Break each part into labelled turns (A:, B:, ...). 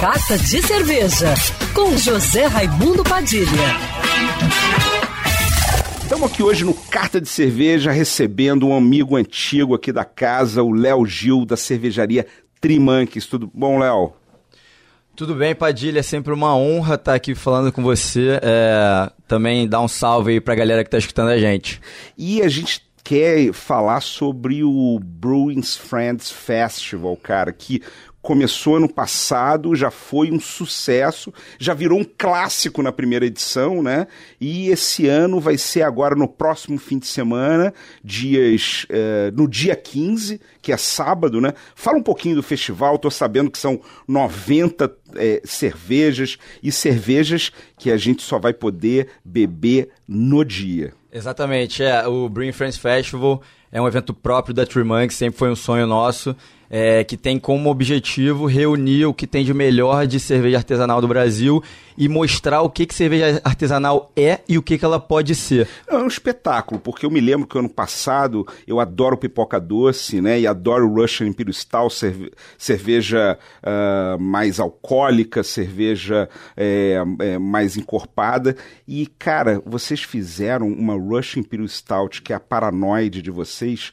A: Carta de Cerveja, com José Raimundo Padilha.
B: Estamos aqui hoje no Carta de Cerveja recebendo um amigo antigo aqui da casa, o Léo Gil, da cervejaria Trimanques. Tudo bom, Léo?
C: Tudo bem, Padilha. É sempre uma honra estar aqui falando com você. É, também dar um salve aí para a galera que está escutando a gente.
B: E a gente quer falar sobre o Bruins Friends Festival, cara, que começou ano passado, já foi um sucesso, já virou um clássico na primeira edição, né? E esse ano vai ser agora no próximo fim de semana, dias eh, no dia 15, que é sábado, né? Fala um pouquinho do festival, tô sabendo que são 90 eh, cervejas e cervejas que a gente só vai poder beber no dia.
C: Exatamente, é. O Bring Friends Festival é um evento próprio da Tree sempre foi um sonho nosso é, que tem como objetivo reunir o que tem de melhor de cerveja artesanal do Brasil e mostrar o que, que cerveja artesanal é e o que, que ela pode ser.
B: É um espetáculo, porque eu me lembro que ano passado eu adoro pipoca doce, né? E adoro Russian Imperial Stout, cerve cerveja uh, mais alcoólica, cerveja é, é, mais encorpada. E, cara, vocês fizeram uma Russian Imperial Stout, que é a paranoide de vocês,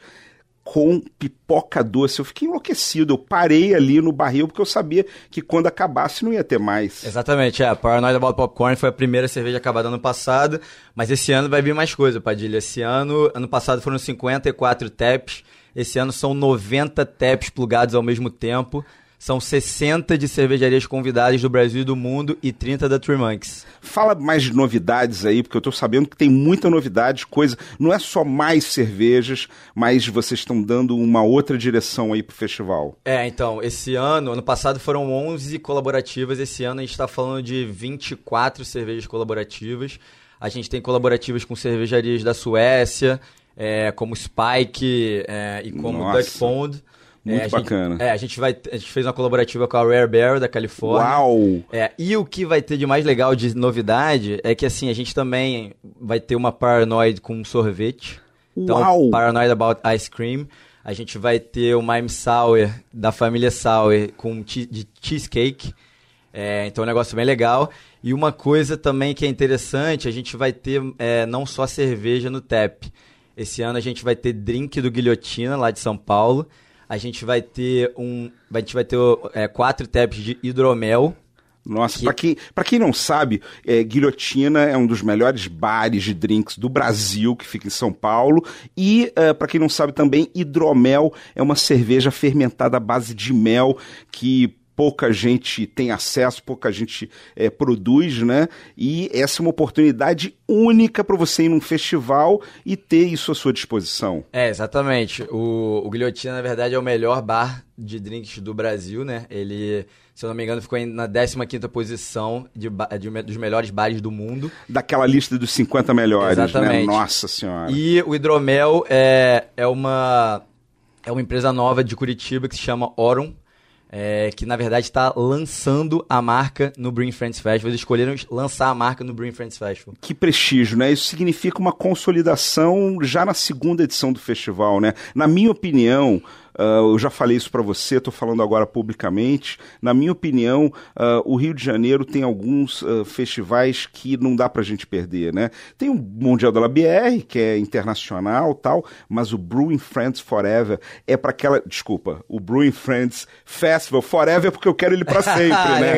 B: com pipoca doce. Eu fiquei enlouquecido. Eu parei ali no barril porque eu sabia que quando acabasse não ia ter mais.
C: Exatamente, é. Paranoid About Popcorn foi a primeira cerveja acabada ano passado, mas esse ano vai vir mais coisa, Padilha. Esse ano, ano passado foram 54 taps, esse ano são 90 taps plugados ao mesmo tempo. São 60 de cervejarias convidadas do Brasil e do mundo e 30 da Three Monks.
B: Fala mais de novidades aí, porque eu estou sabendo que tem muita novidade, coisa. Não é só mais cervejas, mas vocês estão dando uma outra direção aí pro festival.
C: É, então, esse ano, ano passado foram 11 colaborativas, esse ano a gente está falando de 24 cervejas colaborativas. A gente tem colaborativas com cervejarias da Suécia, é, como Spike é, e como Nossa. Duck Pond.
B: Muito
C: é,
B: bacana.
C: Gente, é, a gente, vai, a gente fez uma colaborativa com a Rare Barrel da Califórnia.
B: Uau!
C: É, e o que vai ter de mais legal de novidade é que assim, a gente também vai ter uma Paranoid com sorvete. Então,
B: Uau!
C: Paranoid About Ice Cream. A gente vai ter o Mime Sour da família Sour com de cheesecake. É, então é um negócio bem legal. E uma coisa também que é interessante, a gente vai ter é, não só cerveja no TAP. Esse ano a gente vai ter drink do Guilhotina, lá de São Paulo. A gente vai ter um. A gente vai ter é, quatro taps de hidromel.
B: Nossa, que... para quem, pra quem não sabe, é, Guilhotina é um dos melhores bares de drinks do Brasil, que fica em São Paulo. E, é, para quem não sabe também, hidromel é uma cerveja fermentada à base de mel que pouca gente tem acesso, pouca gente é, produz, né? E essa é uma oportunidade única para você ir num festival e ter isso à sua disposição.
C: É, exatamente. O, o Guilhotina, na verdade, é o melhor bar de drinks do Brasil, né? Ele, se eu não me engano, ficou na 15ª posição de, de, dos melhores bares do mundo.
B: Daquela lista dos 50 melhores, né?
C: Exatamente.
B: né? Nossa Senhora.
C: E o Hidromel é, é uma... É uma empresa nova de Curitiba que se chama Orum, é, que na verdade está lançando a marca no Bring Friends Festival. Eles escolheram lançar a marca no Bring Friends Festival.
B: Que prestígio, né? Isso significa uma consolidação já na segunda edição do festival, né? Na minha opinião, uh, eu já falei isso para você, estou falando agora publicamente. Na minha opinião, uh, o Rio de Janeiro tem alguns uh, festivais que não dá para a gente perder, né? Tem o Mundial da BR, que é internacional tal, mas o Brewing Friends Forever é para aquela. Desculpa, o Brewing Friends Festival Forever é porque eu quero ele para sempre, né?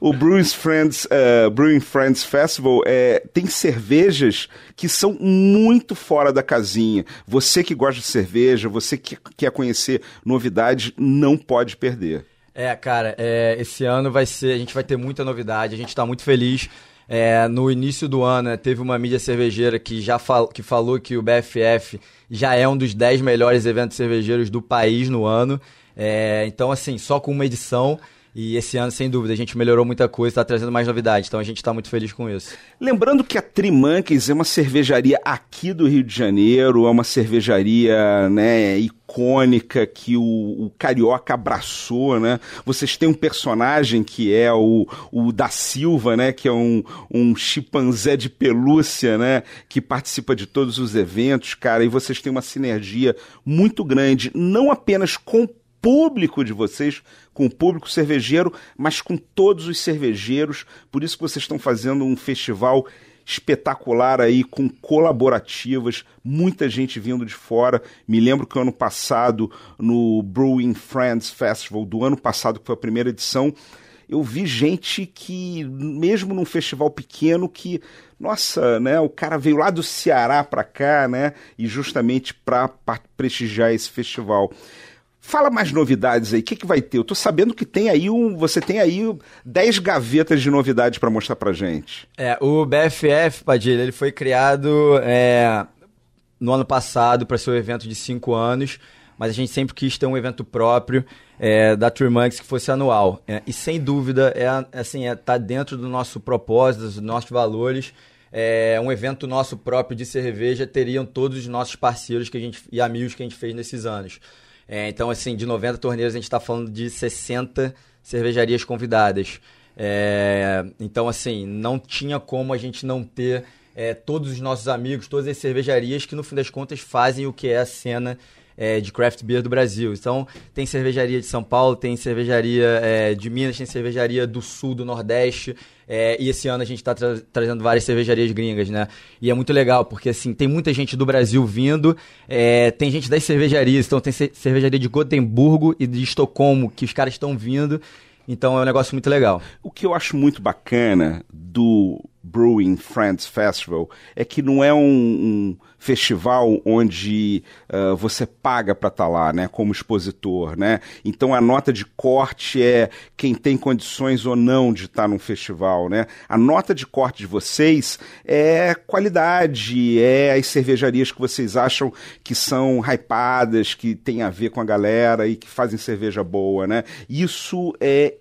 B: o Brewing Friends, Brewing Friends Festival é, tem cervejas que são muito fora da casinha. Você que gosta de cerveja, você que quer conhecer novidades, não pode perder.
C: É, cara, é, esse ano vai ser, a gente vai ter muita novidade, a gente está muito feliz. É, no início do ano, né, teve uma mídia cervejeira que já fal que falou que o BFF já é um dos 10 melhores eventos cervejeiros do país no ano. É, então, assim, só com uma edição e esse ano, sem dúvida, a gente melhorou muita coisa, está trazendo mais novidades. Então a gente está muito feliz com isso.
B: Lembrando que a Trimanques é uma cervejaria aqui do Rio de Janeiro, é uma cervejaria né, icônica que o, o, Carioca abraçou, né? Vocês têm um personagem que é o, o da Silva, né? Que é um, um chimpanzé de pelúcia, né? Que participa de todos os eventos, cara. E vocês têm uma sinergia muito grande, não apenas com público de vocês, com o público cervejeiro, mas com todos os cervejeiros. Por isso que vocês estão fazendo um festival espetacular aí com colaborativas, muita gente vindo de fora. Me lembro que ano passado no Brewing Friends Festival do ano passado, que foi a primeira edição, eu vi gente que mesmo num festival pequeno que nossa, né, o cara veio lá do Ceará para cá, né, e justamente para prestigiar esse festival. Fala mais novidades aí, o que, que vai ter? Eu tô sabendo que tem aí um. Você tem aí 10 gavetas de novidades para mostrar pra gente.
C: É, o BFF, Padilha, ele foi criado é, no ano passado para ser um evento de 5 anos, mas a gente sempre quis ter um evento próprio é, da Turmanx que fosse anual. É, e sem dúvida, é, assim, é, tá dentro do nosso propósito, dos nossos valores. É, um evento nosso próprio de cerveja teriam todos os nossos parceiros que a gente, e amigos que a gente fez nesses anos. É, então, assim, de 90 torneios, a gente está falando de 60 cervejarias convidadas. É, então, assim, não tinha como a gente não ter é, todos os nossos amigos, todas as cervejarias que, no fim das contas, fazem o que é a cena é, de craft beer do Brasil. Então, tem cervejaria de São Paulo, tem cervejaria é, de Minas, tem cervejaria do Sul, do Nordeste. É, e esse ano a gente está tra trazendo várias cervejarias gringas, né? E é muito legal, porque assim, tem muita gente do Brasil vindo, é, tem gente das cervejarias, então tem cervejaria de Gotemburgo e de Estocolmo, que os caras estão vindo. Então é um negócio muito legal.
B: O que eu acho muito bacana do Brewing Friends Festival é que não é um, um festival onde uh, você paga para estar tá lá, né, como expositor, né? Então a nota de corte é quem tem condições ou não de estar tá num festival, né? A nota de corte de vocês é qualidade, é as cervejarias que vocês acham que são hypadas, que tem a ver com a galera e que fazem cerveja boa, né? Isso é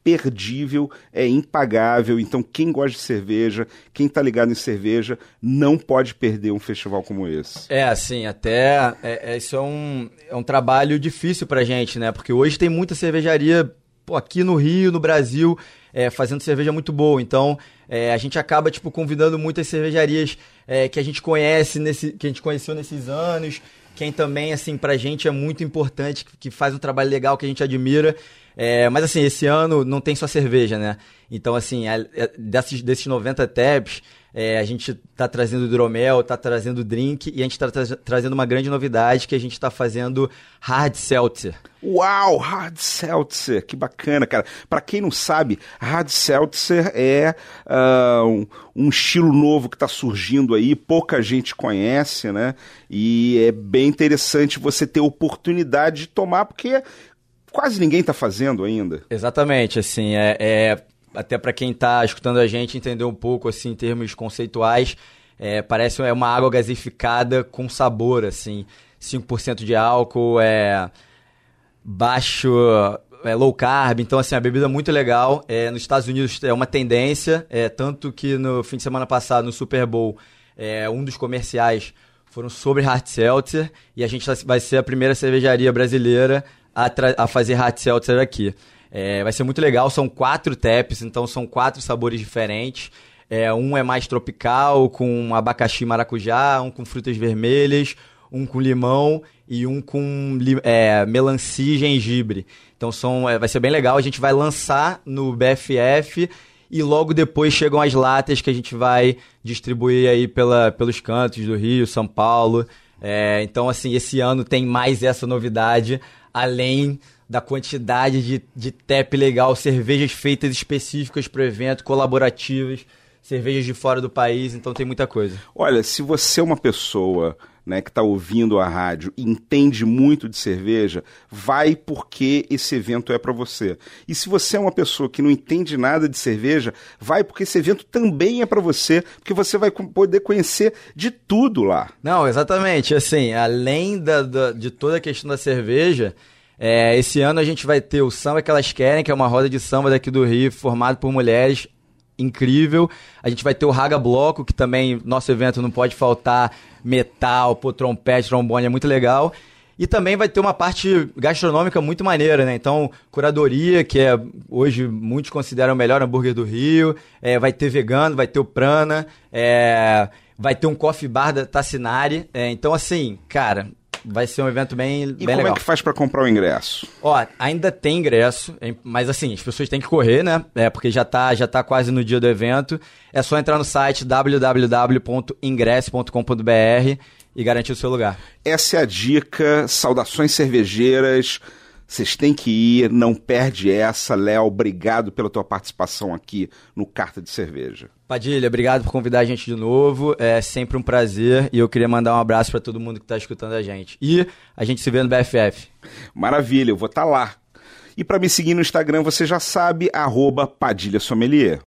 B: imperdível, é impagável. Então quem gosta de cerveja, quem está ligado em cerveja, não pode perder um festival festival como esse?
C: É, assim, até é, é, isso é um, é um trabalho difícil pra gente, né? Porque hoje tem muita cervejaria pô, aqui no Rio, no Brasil, é, fazendo cerveja muito boa. Então, é, a gente acaba, tipo, convidando muitas cervejarias é, que a gente conhece, nesse, que a gente conheceu nesses anos. Quem também, assim, pra gente é muito importante, que faz um trabalho legal, que a gente admira. É, mas, assim, esse ano não tem só cerveja, né? Então, assim, é, desses, desses 90 tabs, é, a gente está trazendo hidromel, está trazendo drink e a gente está tra trazendo uma grande novidade que a gente está fazendo hard seltzer.
B: Uau, hard seltzer, que bacana, cara. Para quem não sabe, hard seltzer é uh, um, um, estilo novo que está surgindo aí, pouca gente conhece, né? E é bem interessante você ter oportunidade de tomar, porque quase ninguém está fazendo ainda.
C: Exatamente, assim, é, é até para quem está escutando a gente entender um pouco assim em termos conceituais, é, parece é uma água gasificada com sabor, assim, 5% de álcool, é baixo, é low carb, então assim, a bebida é muito legal. É, nos Estados Unidos é uma tendência, é, tanto que no fim de semana passado, no Super Bowl, é, um dos comerciais foram sobre hard seltzer e a gente vai ser a primeira cervejaria brasileira a, a fazer hard seltzer aqui. É, vai ser muito legal, são quatro taps, então são quatro sabores diferentes. É, um é mais tropical, com abacaxi maracujá, um com frutas vermelhas, um com limão e um com é, melancia e gengibre. Então são, é, vai ser bem legal. A gente vai lançar no BFF e logo depois chegam as latas que a gente vai distribuir aí pela, pelos cantos do Rio, São Paulo. É, então, assim, esse ano tem mais essa novidade, além da quantidade de, de tap legal, cervejas feitas específicas para o evento, colaborativas, cervejas de fora do país, então tem muita coisa.
B: Olha, se você é uma pessoa né, que está ouvindo a rádio e entende muito de cerveja, vai porque esse evento é para você. E se você é uma pessoa que não entende nada de cerveja, vai porque esse evento também é para você, porque você vai poder conhecer de tudo lá.
C: Não, exatamente. Assim, além da, da de toda a questão da cerveja, é, esse ano a gente vai ter o Samba que elas querem, que é uma roda de samba daqui do Rio, formado por mulheres incrível. A gente vai ter o Raga Bloco, que também nosso evento não pode faltar metal, pô, trompete, trombone, é muito legal. E também vai ter uma parte gastronômica muito maneira, né? Então, curadoria, que é hoje muitos consideram o melhor hambúrguer do Rio. É, vai ter vegano, vai ter o Prana. É, vai ter um coffee bar da Tassinari. É, então, assim, cara, vai ser um evento bem,
B: e
C: bem
B: como
C: legal.
B: é que faz para comprar o ingresso?
C: Ó, ainda tem ingresso, mas assim, as pessoas têm que correr, né? É, porque já tá, já tá quase no dia do evento. É só entrar no site www.ingress.com.br e garantir o seu lugar.
B: Essa é a dica. Saudações cervejeiras. Vocês têm que ir, não perde essa. Léo, obrigado pela tua participação aqui no Carta de Cerveja.
C: Padilha, obrigado por convidar a gente de novo. É sempre um prazer e eu queria mandar um abraço para todo mundo que está escutando a gente. E a gente se vê no BFF.
B: Maravilha, eu vou estar tá lá. E para me seguir no Instagram, você já sabe, arroba Padilha Sommelier.